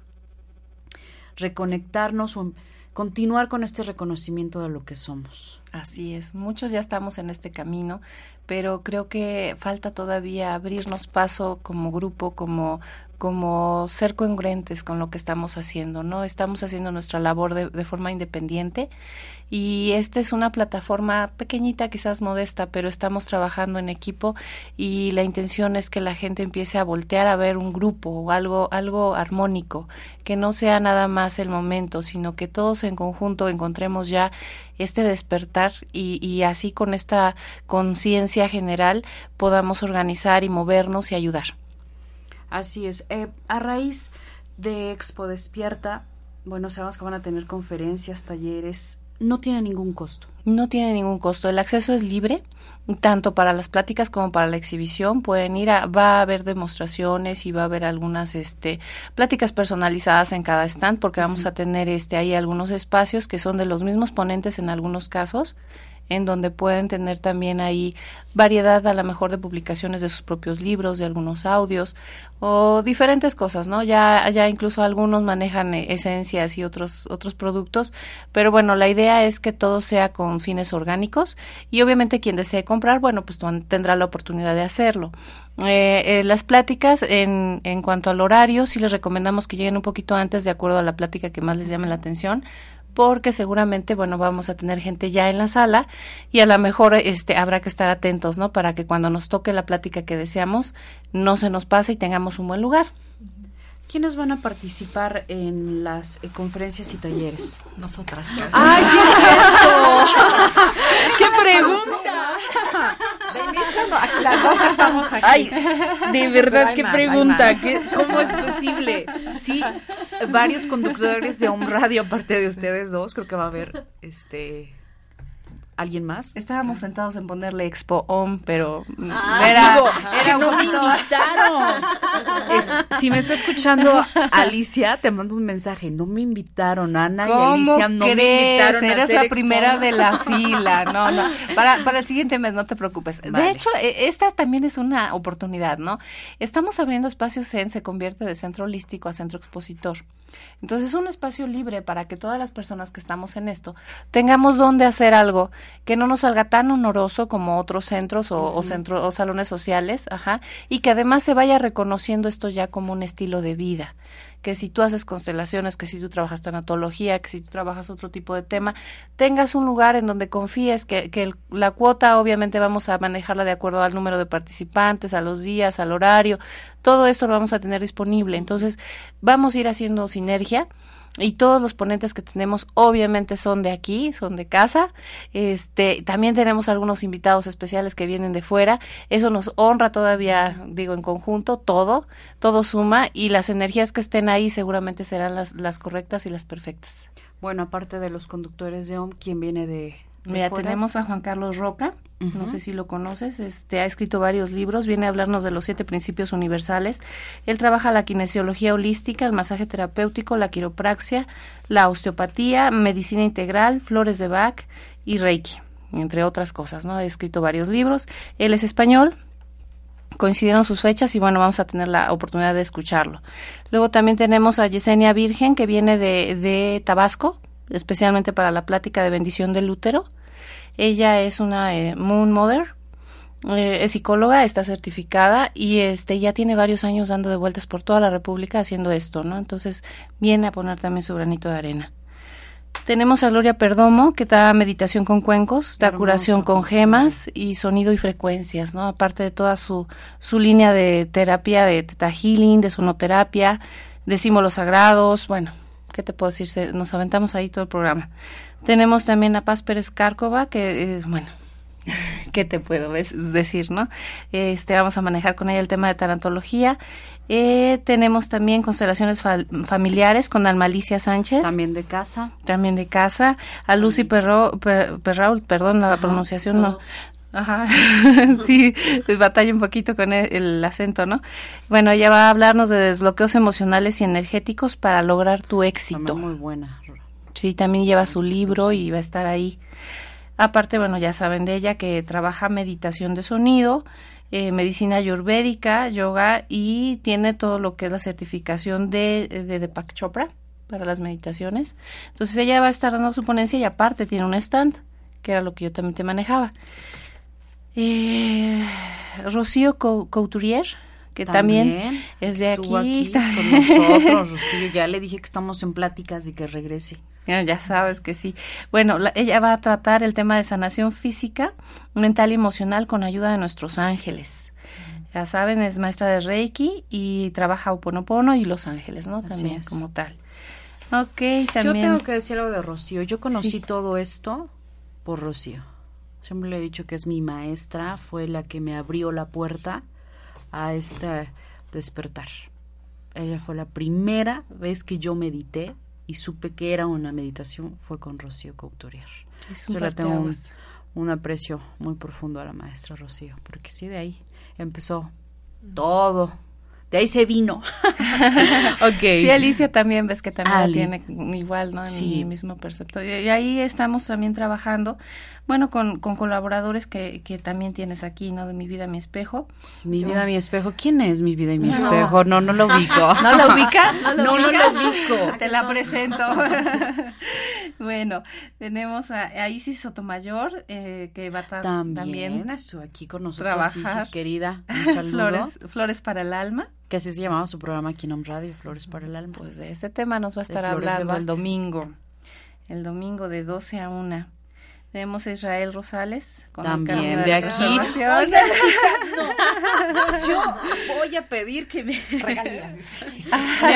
S2: reconectarnos o continuar con este reconocimiento de lo que somos.
S5: Así es, muchos ya estamos en este camino, pero creo que falta todavía abrirnos paso como grupo, como como ser congruentes con lo que estamos haciendo, ¿no? Estamos haciendo nuestra labor de, forma independiente y esta es una plataforma pequeñita, quizás modesta, pero estamos trabajando en equipo y la intención es que la gente empiece a voltear a ver un grupo o algo, algo armónico, que no sea nada más el momento, sino que todos en conjunto encontremos ya este despertar y, y así con esta conciencia general podamos organizar y movernos y ayudar.
S2: Así es. Eh, a raíz de Expo Despierta, bueno, sabemos que van a tener conferencias, talleres. No tiene ningún costo.
S5: No tiene ningún costo. El acceso es libre, tanto para las pláticas como para la exhibición. Pueden ir a, va a haber demostraciones y va a haber algunas, este, pláticas personalizadas en cada stand, porque vamos uh -huh. a tener, este, ahí algunos espacios que son de los mismos ponentes en algunos casos en donde pueden tener también ahí variedad a lo mejor de publicaciones de sus propios libros, de algunos audios o diferentes cosas, ¿no? Ya ya incluso algunos manejan esencias y otros otros productos, pero bueno, la idea es que todo sea con fines orgánicos y obviamente quien desee comprar, bueno, pues tendrá la oportunidad de hacerlo. Eh, eh, las pláticas en, en cuanto al horario, sí les recomendamos que lleguen un poquito antes de acuerdo a la plática que más les llame la atención porque seguramente, bueno, vamos a tener gente ya en la sala y a lo mejor este habrá que estar atentos, ¿no? Para que cuando nos toque la plática que deseamos no se nos pase y tengamos un buen lugar.
S2: ¿Quiénes van a participar en las eh, conferencias y talleres?
S3: Nosotras.
S2: ¡Ay, sí es cierto! ¡Qué pregunta!
S3: De inicio, no, las dos que estamos aquí.
S2: Ay, de verdad, qué pregunta. ¿Qué, ¿Cómo es posible? Sí, varios conductores de Home Radio, aparte de ustedes dos, creo que va a haber este ¿Alguien más?
S5: Estábamos sentados en ponerle Expo Om, pero
S2: ah, era, digo, era un no poquito... me invitaron. Es, si me está escuchando Alicia, te mando un mensaje. No me invitaron, Ana y Alicia no
S5: crees?
S2: me invitaron.
S5: Eres
S2: a hacer
S5: la
S2: Expo.
S5: primera de la fila. No, no. Para, para el siguiente mes, no te preocupes. Vale. De hecho, esta también es una oportunidad, ¿no? Estamos abriendo espacios en Se convierte de centro holístico a centro expositor. Entonces, es un espacio libre para que todas las personas que estamos en esto tengamos donde hacer algo que no nos salga tan honoroso como otros centros o, uh -huh. o, centro, o salones sociales, ajá, y que además se vaya reconociendo esto ya como un estilo de vida que si tú haces constelaciones, que si tú trabajas tanatología, que si tú trabajas otro tipo de tema, tengas un lugar en donde confíes que, que el, la cuota obviamente vamos a manejarla de acuerdo al número de participantes, a los días, al horario, todo esto lo vamos a tener disponible. Entonces, vamos a ir haciendo sinergia y todos los ponentes que tenemos obviamente son de aquí, son de casa. Este, también tenemos algunos invitados especiales que vienen de fuera. Eso nos honra todavía, digo, en conjunto, todo, todo suma y las energías que estén ahí seguramente serán las, las correctas y las perfectas.
S2: Bueno, aparte de los conductores de OM, ¿quién viene de,
S5: Mira,
S2: fuera?
S5: tenemos a Juan Carlos Roca, uh -huh. no sé si lo conoces, este ha escrito varios libros, viene a hablarnos de los siete principios universales. Él trabaja la kinesiología holística, el masaje terapéutico, la quiropraxia, la osteopatía, medicina integral, flores de Bach y Reiki, entre otras cosas, ¿no? Ha escrito varios libros. Él es español, coincidieron sus fechas y bueno, vamos a tener la oportunidad de escucharlo. Luego también tenemos a Yesenia Virgen, que viene de, de Tabasco, especialmente para la plática de bendición del útero. Ella es una eh, Moon Mother, eh, es psicóloga, está certificada y este ya tiene varios años dando de vueltas por toda la República haciendo esto, ¿no? Entonces viene a poner también su granito de arena. Tenemos a Gloria Perdomo, que da meditación con cuencos, da Hermoso. curación con gemas y sonido y frecuencias, ¿no? Aparte de toda su, su línea de terapia de teta healing, de sonoterapia, de símbolos sagrados, bueno, ¿qué te puedo decir? Se, nos aventamos ahí todo el programa. Tenemos también a Paz Pérez Cárcova, que, eh, bueno, ¿Qué te puedo decir, no? Este, vamos a manejar con ella el tema de tarantología. Eh, tenemos también constelaciones familiares con Almalicia Sánchez.
S2: También de casa.
S5: También de casa. A Lucy Perro, Perrault, perdón, la pronunciación no. Ajá, sí, batalla un poquito con el, el, acento, ¿no? Bueno, ella va a hablarnos de desbloqueos emocionales y energéticos para lograr tu éxito.
S2: Muy buena.
S5: Sí, también lleva su libro y va a estar ahí. Aparte, bueno, ya saben de ella que trabaja meditación de sonido, eh, medicina ayurvédica, yoga y tiene todo lo que es la certificación de, de Deepak Chopra para las meditaciones. Entonces ella va a estar dando su ponencia y aparte tiene un stand, que era lo que yo también te manejaba. Eh, Rocío Couturier, que también, es de aquí.
S2: aquí con nosotros, Rocío. Ya le dije que estamos en pláticas y que regrese.
S5: Ya sabes que sí. Bueno, ella va a tratar el tema de sanación física, mental y emocional con ayuda de nuestros ángeles. Ya saben, es maestra de Reiki y trabaja Oponopono y Los Ángeles, ¿no? También como tal. Ok, también.
S2: Yo tengo que decir algo de Rocío. Yo conocí todo esto por Rocío. Siempre le he dicho que es mi maestra, fue la que me abrió la puerta a este despertar. Ella fue la primera vez que yo medité y supe que era una meditación fue con Rocío Couturier. Yo le tengo un, aprecio muy profundo a la maestra Rocío, porque sí, de ahí empezó todo. De ahí se vino.
S5: okay. Sí, Alicia también ves que también tiene igual, ¿no? En sí. el mismo perceptor. Y ahí estamos también trabajando bueno, con, con colaboradores que, que también tienes aquí, ¿no? De Mi Vida, Mi Espejo.
S2: Mi Vida, Mi Espejo. ¿Quién es Mi Vida y Mi Espejo? No, no lo ubico.
S5: ¿No lo ubicas?
S2: No lo, no, ubico.
S5: Te la presento. bueno, tenemos a, a Isis Sotomayor, eh, que va
S2: también, estuvo aquí con nosotros, trabajar. Isis, querida. Un saludo.
S5: Flores, Flores para el Alma.
S2: Que así se llamaba su programa aquí en Radio, Flores para el Alma.
S5: Pues de ese tema nos va a estar hablando el domingo. El domingo de 12 a 1. Tenemos a Israel Rosales.
S2: Con También de, aquí.
S4: Oigan, chicas, no. Yo voy a pedir que me regalen. me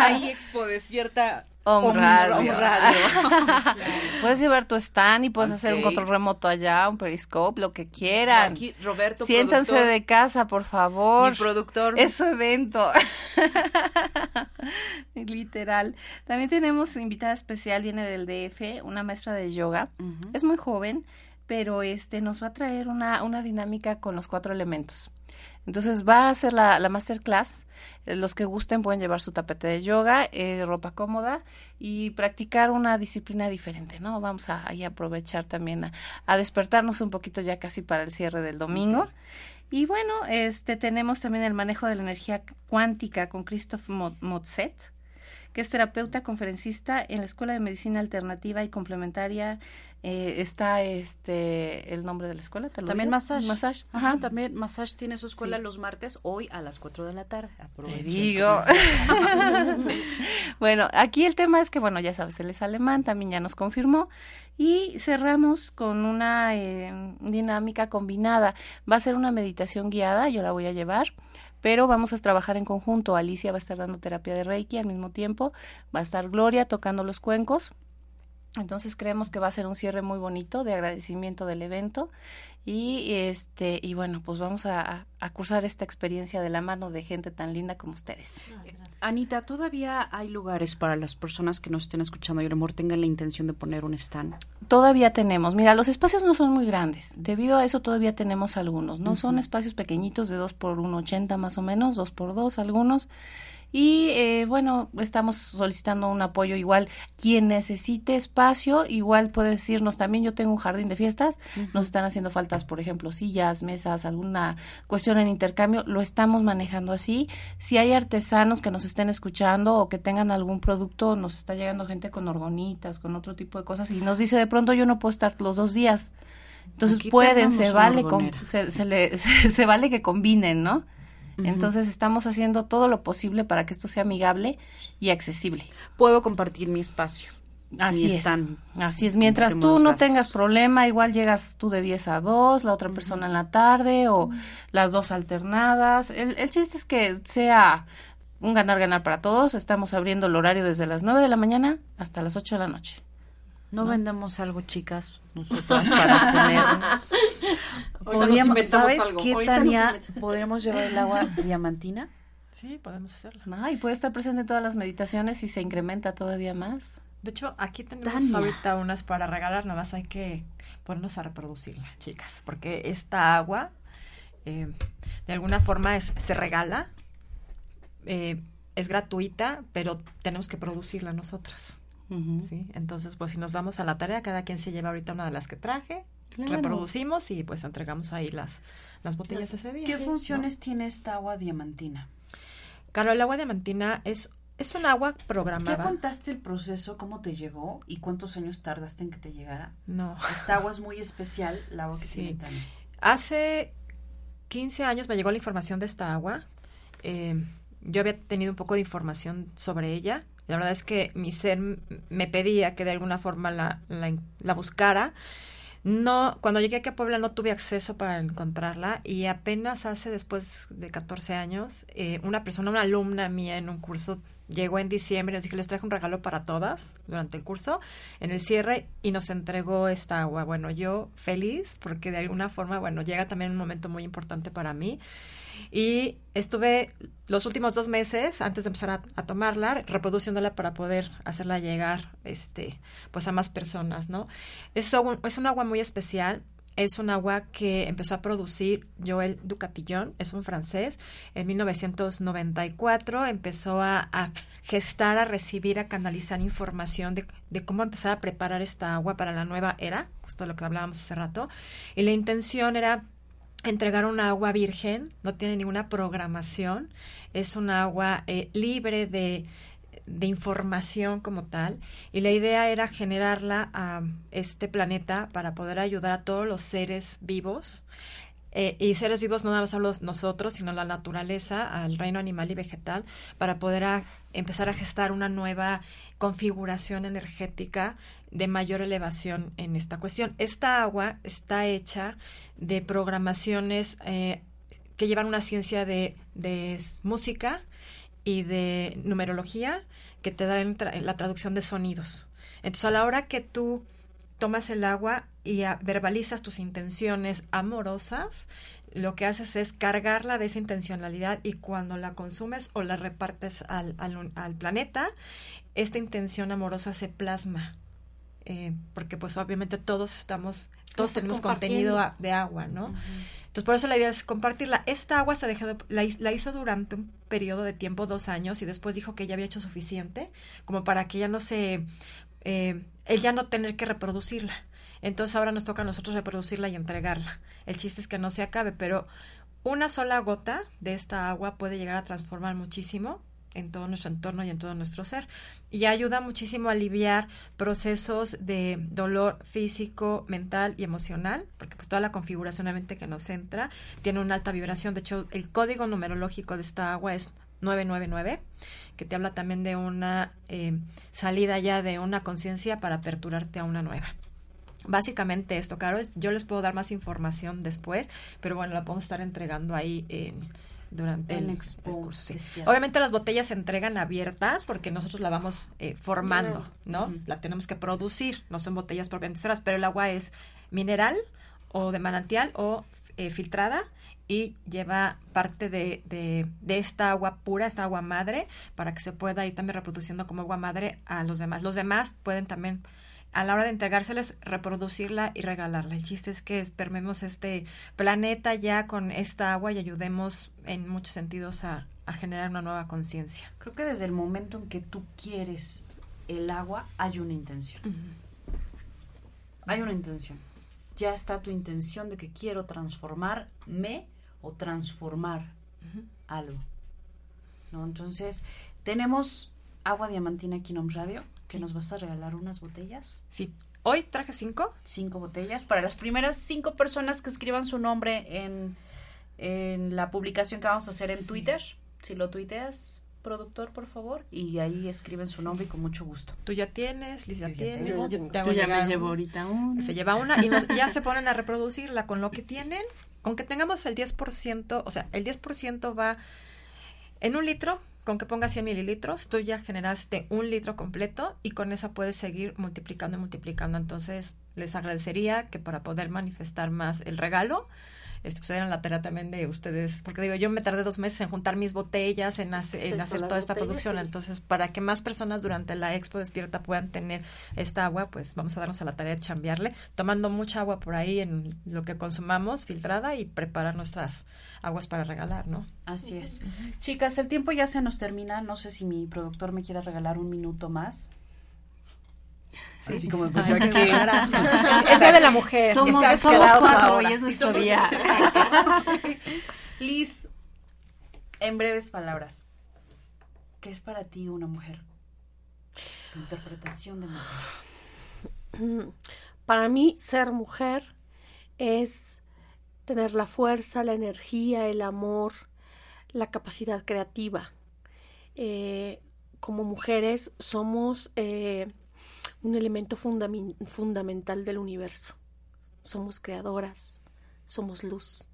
S4: ahí Expo Despierta
S5: Om, radio. puedes llevar tu stand y puedes hacer un control remoto allá, un periscope, lo que quieran.
S4: Aquí, Roberto,
S5: Siéntanse de casa, por favor.
S4: Mi productor.
S5: Es su evento. Literal. También tenemos invitada especial, viene del DF, una maestra de yoga. Es muy joven, pero este nos va a traer una, una dinámica con los cuatro elementos. Entonces va a hacer la, la masterclass. Eh, los que gusten pueden llevar su tapete de yoga, eh, ropa cómoda y practicar una disciplina diferente, ¿no? Vamos a ahí aprovechar también a, despertarnos un poquito ya casi para el cierre del domingo. Y bueno, este tenemos también el manejo de la energía cuántica con Christoph Motzet que es terapeuta conferencista en la Escuela de Medicina Alternativa y Complementaria eh, está este el nombre de la escuela
S2: también massage. Massage ajá. También massage tiene su escuela los martes hoy a las 4 de la tarde
S5: te digo. bueno aquí el tema es que bueno ya sabes él es alemán también ya nos confirmó y cerramos con una eh, dinámica combinada. Va a ser una meditación guiada yo la voy a llevar pero vamos a trabajar en conjunto. Alicia va a estar dando terapia de Reiki al mismo tiempo, va a estar Gloria tocando los cuencos entonces creemos que va a ser un cierre muy bonito de agradecimiento del evento y este y bueno pues vamos a, a cursar esta experiencia de la mano de gente tan linda como ustedes.
S2: Anita, todavía hay lugares para las personas que nos estén escuchando y a lo mejor tengan la intención de poner un stand.
S5: Todavía tenemos. Mira, los espacios no son muy grandes. Debido a eso todavía tenemos algunos. No son espacios pequeñitos de dos por 1.80 más o menos, dos por dos algunos y eh, bueno, estamos solicitando un apoyo igual. Quien necesite espacio, igual puede decirnos también, yo tengo un jardín de fiestas, nos están haciendo faltas, por ejemplo, sillas, mesas, alguna cuestión en intercambio, lo estamos manejando así. Si hay artesanos que nos estén escuchando o que tengan algún producto, nos está llegando gente con orgonitas, con otro tipo de cosas y nos dice de pronto yo no puedo estar los dos días. Entonces pueden, se vale, se, se, le, se vale que combinen, ¿no? Entonces estamos haciendo todo lo posible para que esto sea amigable y accesible.
S2: Puedo compartir mi espacio.
S5: Así es. Así es. Mientras tú no tengas problema, igual llegas tú de 10 a 2, la otra persona en la tarde o las dos alternadas. El, el chiste es que sea un ganar-ganar para todos. Estamos abriendo el horario desde las 9 de la mañana hasta las 8 de la noche.
S2: No, vendemos algo, chicas, nosotras para poner Podríamos, ¿Sabes
S4: algo.
S2: qué, Tania? ¿Podríamos llevar el agua diamantina?
S3: Sí, podemos hacerlo.
S5: No, y puede estar presente en todas las meditaciones y se incrementa todavía más.
S3: De hecho, aquí tenemos
S2: Tania.
S3: ahorita unas para regalar, nada más hay que ponernos a reproducirla, chicas, porque esta agua eh, de alguna forma es, se regala, eh, es gratuita, pero tenemos que producirla nosotras.
S2: Ujú.
S3: ¿sí? Entonces, pues si nos damos a la tarea, cada quien se lleva ahorita una de las que traje,
S2: Claro.
S3: reproducimos y pues entregamos ahí las, las botellas ese día.
S2: ¿Qué funciones tiene esta agua diamantina?
S3: Claro, el agua diamantina es, es un agua
S2: ¿Ya
S3: programada.
S2: contaste el proceso, cómo te llegó y cuántos años tardaste en que te llegara?
S3: No.
S2: Esta agua es muy especial, la agua que
S3: Sí.
S2: tiene Tania.
S3: Hace 15 años me llegó la información de esta agua. Eh, yo había tenido un poco de información sobre ella. La verdad es que mi ser me pedía que de alguna forma la, la, la buscara. No, cuando llegué aquí a Puebla no tuve acceso para encontrarla y apenas hace después de 14 años, eh, una persona, una alumna mía en un curso, llegó en diciembre, les dije, les traje un regalo para todas durante el curso, en el cierre, y nos entregó esta agua. Bueno, yo feliz porque de alguna forma, bueno, llega también un momento muy importante para mí. Y estuve los últimos dos meses, antes de empezar a, tomarla, reproduciéndola para poder hacerla llegar este, pues a más personas, ¿no? Es, un agua muy especial. Es un agua que empezó a producir Joel Ducatillon, es un francés. En 1994 empezó a, a gestar, a recibir, a canalizar información de, de cómo empezar a preparar esta agua para la nueva era, justo lo que hablábamos hace rato. Y la intención era entregar un agua virgen, no tiene ninguna programación, es un agua eh, libre de, de información como tal, y la idea era generarla a este planeta para poder ayudar a todos los seres vivos. eh, y seres vivos no nada más solo nosotros, sino la naturaleza, al reino animal y vegetal, para poder empezar a gestar una nueva configuración energética de mayor elevación en esta cuestión. Esta agua está hecha de programaciones eh, que llevan una ciencia de, de música y de numerología que te dan tra- la traducción de sonidos. Entonces, a la hora que tú tomas el agua y verbalizas tus intenciones amorosas, lo que haces es cargarla de esa intencionalidad y cuando la consumes o la repartes al, al al planeta, esta intención amorosa se plasma. Eh, porque pues obviamente todos estamos, todos tenemos contenido de agua, ¿no? Entonces, por eso la idea es compartirla. Esta agua se dejó de- la, la hizo durante un periodo de tiempo, dos años, y después dijo que ya había hecho suficiente, como para que ya no se, eh, él ya no tener que reproducirla. Entonces, ahora nos toca a nosotros reproducirla y entregarla. El chiste es que no se acabe, pero una sola gota de esta agua puede llegar a transformar muchísimo en todo nuestro entorno y en todo nuestro ser. Y ayuda muchísimo a aliviar procesos de dolor físico, mental y emocional, porque pues toda la configuración de mente que nos entra tiene una alta vibración. De hecho, el código numerológico de esta agua es 999, que te habla también de una eh, salida ya de una conciencia para aperturarte a una nueva. Básicamente esto, claro, yo les puedo dar más información después, pero bueno, la podemos estar entregando ahí en, durante el, curso. sí. Obviamente las botellas se entregan abiertas porque nosotros la vamos eh, formando, ¿no? La tenemos que producir, no son botellas propiamente pero el agua es mineral o de manantial o eh, filtrada y lleva parte de, de, de esta agua pura, esta agua madre, para que se pueda ir también reproduciendo como agua madre a los demás. Los demás pueden también, a la hora de entregárseles, reproducirla y regalarla. El chiste es que espermemos este planeta ya con esta agua y ayudemos en muchos sentidos a, a generar una nueva conciencia.
S2: Creo que desde el momento en que tú quieres el agua, hay una intención. Hay una intención. Ya está tu intención de que quiero transformarme o transformar algo. ¿No? Entonces, tenemos agua diamantina aquí en Om Radio, que
S3: Sí.
S2: nos vas a regalar unas botellas,
S3: Sí, hoy traje cinco.
S2: cinco botellas, para las primeras cinco personas que escriban su nombre en, en la publicación que vamos a hacer en Twitter. Si lo tuiteas, productor, por favor, y ahí escriben su nombre y con mucho gusto.
S3: Tú ya tienes, Liz ya
S2: Yo
S3: tiene. te hago
S4: ya me llevo ahorita una.
S3: Se lleva una y nos- ya se ponen a reproducirla con lo que tienen. Con que tengamos el 10%, o sea, el 10% va en un litro, con que pongas 100 mililitros, tú ya generaste un litro completo y con esa puedes seguir multiplicando y multiplicando. Entonces, les agradecería que para poder manifestar más el regalo, este, pues era la tarea también de ustedes, porque digo, yo me tardé dos meses en juntar mis botellas, en, hace- en hacer toda esta producción, entonces para que más personas durante la Expo Despierta puedan tener esta agua, pues vamos a darnos a la tarea de chambearle, tomando mucha agua por ahí en lo que consumamos, filtrada, y preparar nuestras aguas para regalar, ¿no?
S2: Así es. Chicas, el tiempo ya se nos termina. No sé si mi productor me quiere regalar un minuto más. Así como pues
S3: rara. Es Día de la mujer.
S5: Somos,
S3: y
S5: somos cuatro y es nuestro día.
S2: Liz, en breves palabras, ¿qué es para ti una mujer? Tu interpretación de mujer.
S4: Para mí, ser mujer es tener la fuerza, la energía, el amor, la capacidad creativa. Eh, como mujeres somos eh, un elemento fundamental del universo. Somos creadoras, somos luz.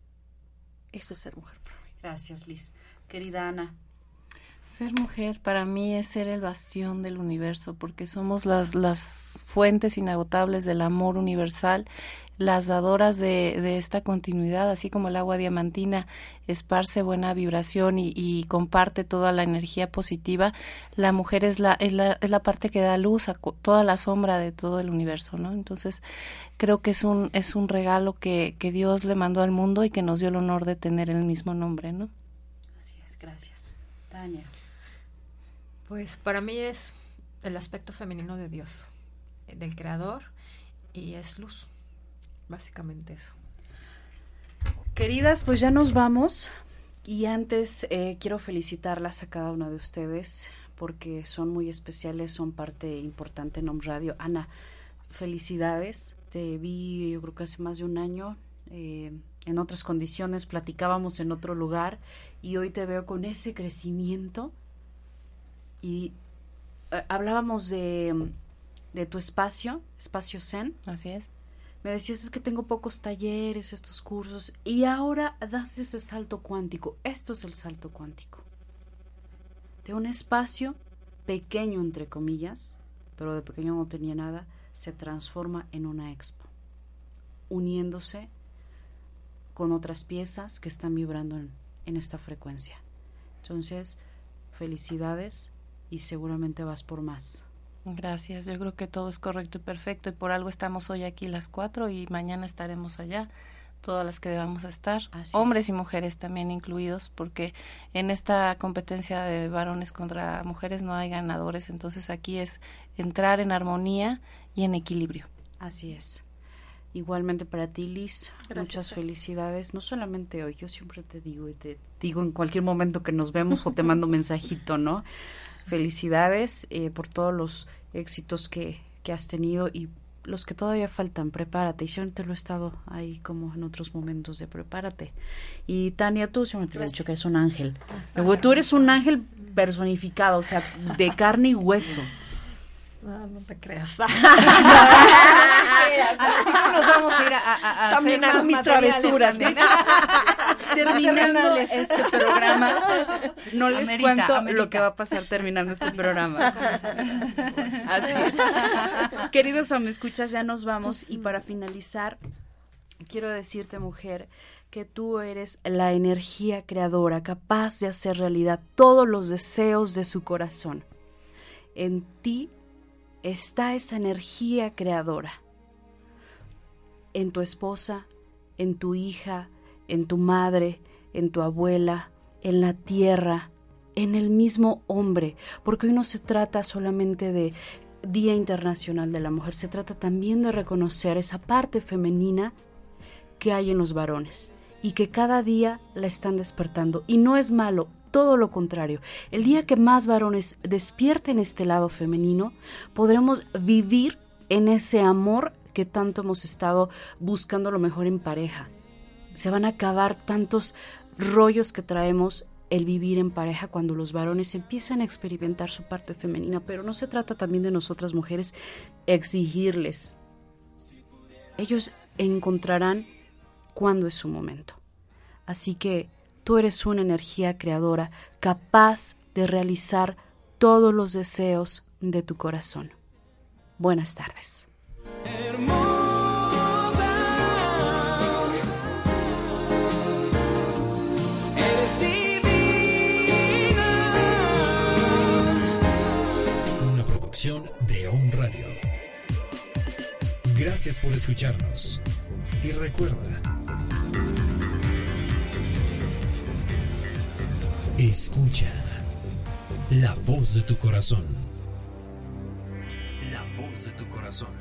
S4: Eso es ser mujer. para mí.
S2: Gracias, Liz. Querida Ana,
S5: Ser mujer para mí es ser el bastión del universo, porque somos las, las fuentes inagotables del amor universal, las dadoras de, de esta continuidad, así como el agua diamantina esparce buena vibración y, y comparte toda la energía positiva, la mujer es la, es la, es la parte que da luz a toda la sombra de todo el universo, ¿no? Entonces, creo que es un, es un regalo que, que Dios le mandó al mundo y que nos dio el honor de tener el mismo nombre, ¿no?
S2: así es, gracias. Tania.
S3: Pues para mí es el aspecto femenino de Dios, eh, del creador, y es luz. Básicamente eso.
S2: Queridas, pues ya nos vamos. Y antes eh, quiero felicitarlas a cada una de ustedes porque son muy especiales, son parte importante en Home Radio. Ana, felicidades. Te vi yo creo que hace más de un año eh, en otras condiciones, platicábamos en otro lugar y hoy te veo con ese crecimiento. Y eh, hablábamos de, de tu espacio, espacio Zen.
S5: Así es.
S2: Me decías es que tengo pocos talleres, estos cursos, y ahora das ese salto cuántico. Esto es el salto cuántico. De un espacio pequeño, entre comillas, pero de pequeño no tenía nada, se transforma en una expo, uniéndose con otras piezas que están vibrando en, en esta frecuencia. Entonces, felicidades y seguramente vas por más.
S5: Gracias, yo creo que todo es correcto y perfecto y por algo estamos hoy aquí las cuatro y mañana estaremos allá, todas las que debamos estar,
S2: Así
S5: hombres
S2: es.
S5: y mujeres también incluidos, porque en esta competencia de varones contra mujeres no hay ganadores, entonces aquí es entrar en armonía y en equilibrio.
S2: Así es. Igualmente para ti, Liz,
S4: Gracias,
S2: muchas felicidades. No solamente hoy, yo siempre te digo y te digo en cualquier momento que nos vemos o te mando mensajito, ¿no? Felicidades eh, por todos los éxitos que, que has tenido y los que todavía faltan. Prepárate. Y siempre te lo he estado ahí como en otros momentos de prepárate. Y Tania, tú siempre te he dicho que eres un ángel. Luego, tú eres un ángel personificado, o sea, de carne y hueso.
S3: No, no te creas.
S5: nos vamos a ir a, a- a
S3: También
S5: hacer
S3: hago mis travesuras.
S5: también.
S2: terminando
S5: terrenales.
S2: este programa, no les
S5: Amerita,
S2: cuento
S5: amerita.
S2: lo que va a pasar terminando este programa. Así es. Queridos me escuchas, ya nos vamos y para finalizar quiero decirte, mujer, que tú eres la energía creadora capaz de hacer realidad todos los deseos de su corazón. En ti está esa energía creadora. En tu esposa, en tu hija, en tu madre, en tu abuela, en la tierra, en el mismo hombre, porque hoy no se trata solamente de Día Internacional de la Mujer, se trata también de reconocer esa parte femenina que hay en los varones y que cada día la están despertando. Y no es malo, todo lo contrario. El día que más varones despierten este lado femenino, podremos vivir en ese amor que tanto hemos estado buscando lo mejor en pareja. Se van a acabar tantos rollos que traemos el vivir en pareja cuando los varones empiezan a experimentar su parte femenina, pero no se trata también de nosotras mujeres exigirles. Ellos encontrarán cuándo es su momento. Así que tú eres una energía creadora capaz de realizar todos los deseos de tu corazón. Buenas tardes.
S1: Una
S6: producción de On Radio. Gracias por escucharnos. Y recuerda escucha la voz de tu corazón. La voz de tu corazón.